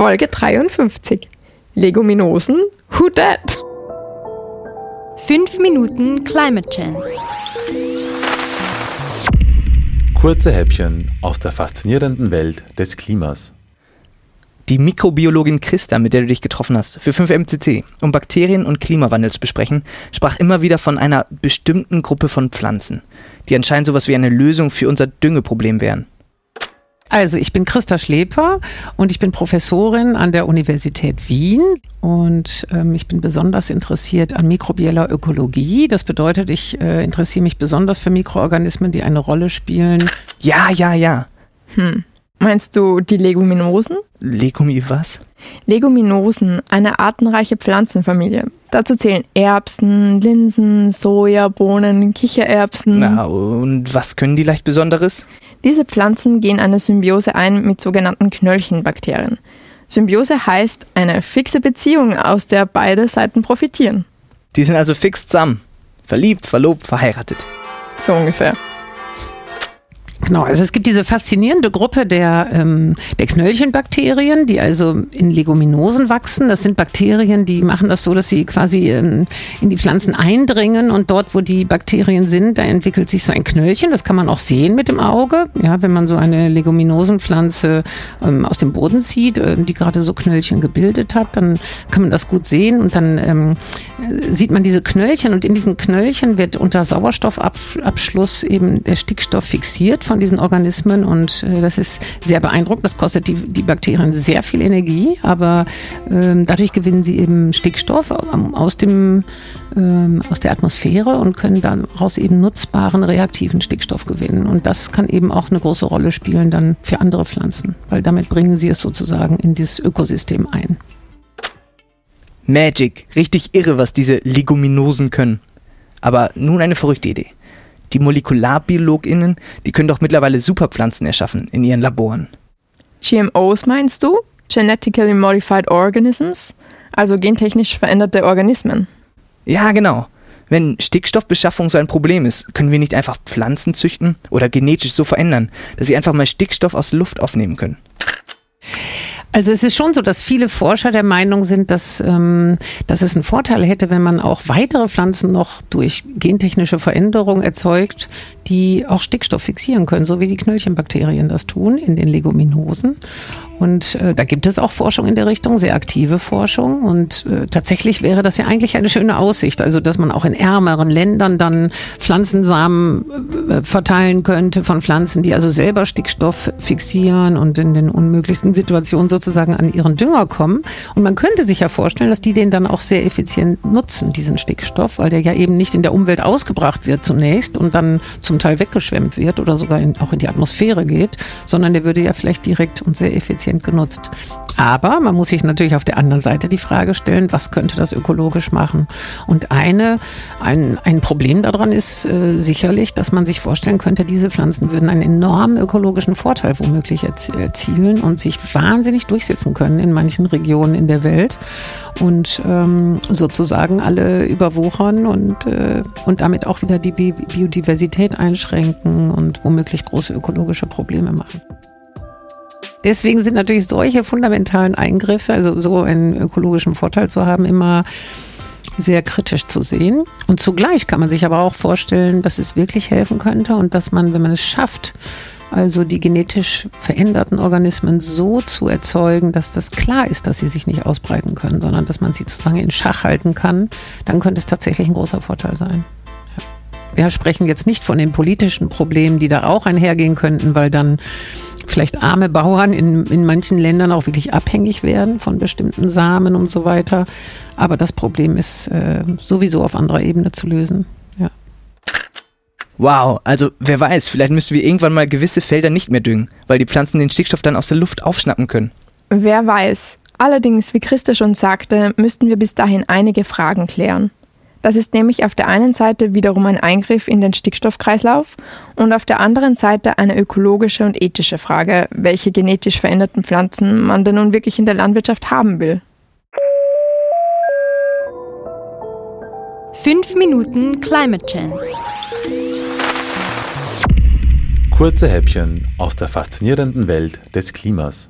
Folge 53. Leguminosen, who dat? 5 Minuten Climate Chance. Kurze Häppchen aus der faszinierenden Welt des Klimas. Die Mikrobiologin Christa, mit der du dich getroffen hast, für 5MCC, um Bakterien und Klimawandel zu besprechen, sprach immer wieder von einer bestimmten Gruppe von Pflanzen, die anscheinend sowas wie eine Lösung für unser Düngeproblem wären. Also ich bin Christa Schleper und ich bin Professorin an der Universität Wien und ähm, ich bin besonders interessiert an mikrobieller Ökologie. Das bedeutet, ich äh, interessiere mich besonders für Mikroorganismen, die eine Rolle spielen. Ja, ja, ja. Hm. Meinst du die Leguminosen? Legumi was? Leguminosen, eine artenreiche Pflanzenfamilie. Dazu zählen Erbsen, Linsen, Soja, Bohnen, Kichererbsen. Na, und was können die leicht Besonderes? Diese Pflanzen gehen eine Symbiose ein mit sogenannten Knöllchenbakterien. Symbiose heißt eine fixe Beziehung, aus der beide Seiten profitieren. Die sind also fix zusammen. Verliebt, verlobt, verheiratet. So ungefähr. Genau, also es gibt diese faszinierende Gruppe der, ähm, der Knöllchenbakterien, die also in Leguminosen wachsen. Das sind Bakterien, die machen das so, dass sie quasi ähm, in die Pflanzen eindringen und dort, wo die Bakterien sind, da entwickelt sich so ein Knöllchen. Das kann man auch sehen mit dem Auge. Ja, wenn man so eine Leguminosenpflanze ähm, aus dem Boden zieht, äh, die gerade so Knöllchen gebildet hat, dann kann man das gut sehen und dann ähm, sieht man diese Knöllchen und in diesen Knöllchen wird unter Sauerstoffabschluss eben der Stickstoff fixiert von diesen Organismen und äh, das ist sehr beeindruckend. Das kostet die, die Bakterien sehr viel Energie, aber ähm, dadurch gewinnen sie eben Stickstoff ähm, aus, dem, ähm, aus der Atmosphäre und können daraus eben nutzbaren reaktiven Stickstoff gewinnen. Und das kann eben auch eine große Rolle spielen dann für andere Pflanzen, weil damit bringen sie es sozusagen in dieses Ökosystem ein. Magic, richtig irre, was diese Leguminosen können. Aber nun eine verrückte Idee. Die MolekularbiologInnen, die können doch mittlerweile Superpflanzen erschaffen in ihren Laboren. GMOs meinst du? Genetically Modified Organisms? Also gentechnisch veränderte Organismen. Ja, genau. Wenn Stickstoffbeschaffung so ein Problem ist, können wir nicht einfach Pflanzen züchten oder genetisch so verändern, dass sie einfach mal Stickstoff aus Luft aufnehmen können. Also es ist schon so, dass viele Forscher der Meinung sind, dass, ähm, dass es einen Vorteil hätte, wenn man auch weitere Pflanzen noch durch gentechnische Veränderung erzeugt, die auch Stickstoff fixieren können, so wie die Knöllchenbakterien das tun in den Leguminosen. Und äh, da gibt es auch Forschung in der Richtung, sehr aktive Forschung. Und äh, tatsächlich wäre das ja eigentlich eine schöne Aussicht, also dass man auch in ärmeren Ländern dann Pflanzensamen äh, verteilen könnte von Pflanzen, die also selber Stickstoff fixieren und in den unmöglichsten Situationen sozusagen an ihren Dünger kommen. Und man könnte sich ja vorstellen, dass die den dann auch sehr effizient nutzen, diesen Stickstoff, weil der ja eben nicht in der Umwelt ausgebracht wird zunächst und dann zum Teil weggeschwemmt wird oder sogar in, auch in die Atmosphäre geht, sondern der würde ja vielleicht direkt und sehr effizient genutzt. Aber man muss sich natürlich auf der anderen Seite die Frage stellen, was könnte das ökologisch machen? Und eine, ein, ein Problem daran ist äh, sicherlich, dass man sich vorstellen könnte, diese Pflanzen würden einen enormen ökologischen Vorteil womöglich erzielen und sich wahnsinnig durchsetzen können in manchen Regionen in der Welt und ähm, sozusagen alle überwuchern und, äh, und damit auch wieder die Biodiversität einschränken und womöglich große ökologische Probleme machen. Deswegen sind natürlich solche fundamentalen Eingriffe, also so einen ökologischen Vorteil zu haben, immer sehr kritisch zu sehen. Und zugleich kann man sich aber auch vorstellen, dass es wirklich helfen könnte und dass man, wenn man es schafft, also die genetisch veränderten Organismen so zu erzeugen, dass das klar ist, dass sie sich nicht ausbreiten können, sondern dass man sie sozusagen in Schach halten kann, dann könnte es tatsächlich ein großer Vorteil sein. Wir sprechen jetzt nicht von den politischen Problemen, die da auch einhergehen könnten, weil dann vielleicht arme Bauern in, in manchen Ländern auch wirklich abhängig werden von bestimmten Samen und so weiter. Aber das Problem ist äh, sowieso auf anderer Ebene zu lösen. Wow, also wer weiß, vielleicht müssen wir irgendwann mal gewisse Felder nicht mehr düngen, weil die Pflanzen den Stickstoff dann aus der Luft aufschnappen können. Wer weiß. Allerdings, wie Christa schon sagte, müssten wir bis dahin einige Fragen klären. Das ist nämlich auf der einen Seite wiederum ein Eingriff in den Stickstoffkreislauf und auf der anderen Seite eine ökologische und ethische Frage, welche genetisch veränderten Pflanzen man denn nun wirklich in der Landwirtschaft haben will. Fünf Minuten Climate Chance. Kurze Häppchen aus der faszinierenden Welt des Klimas.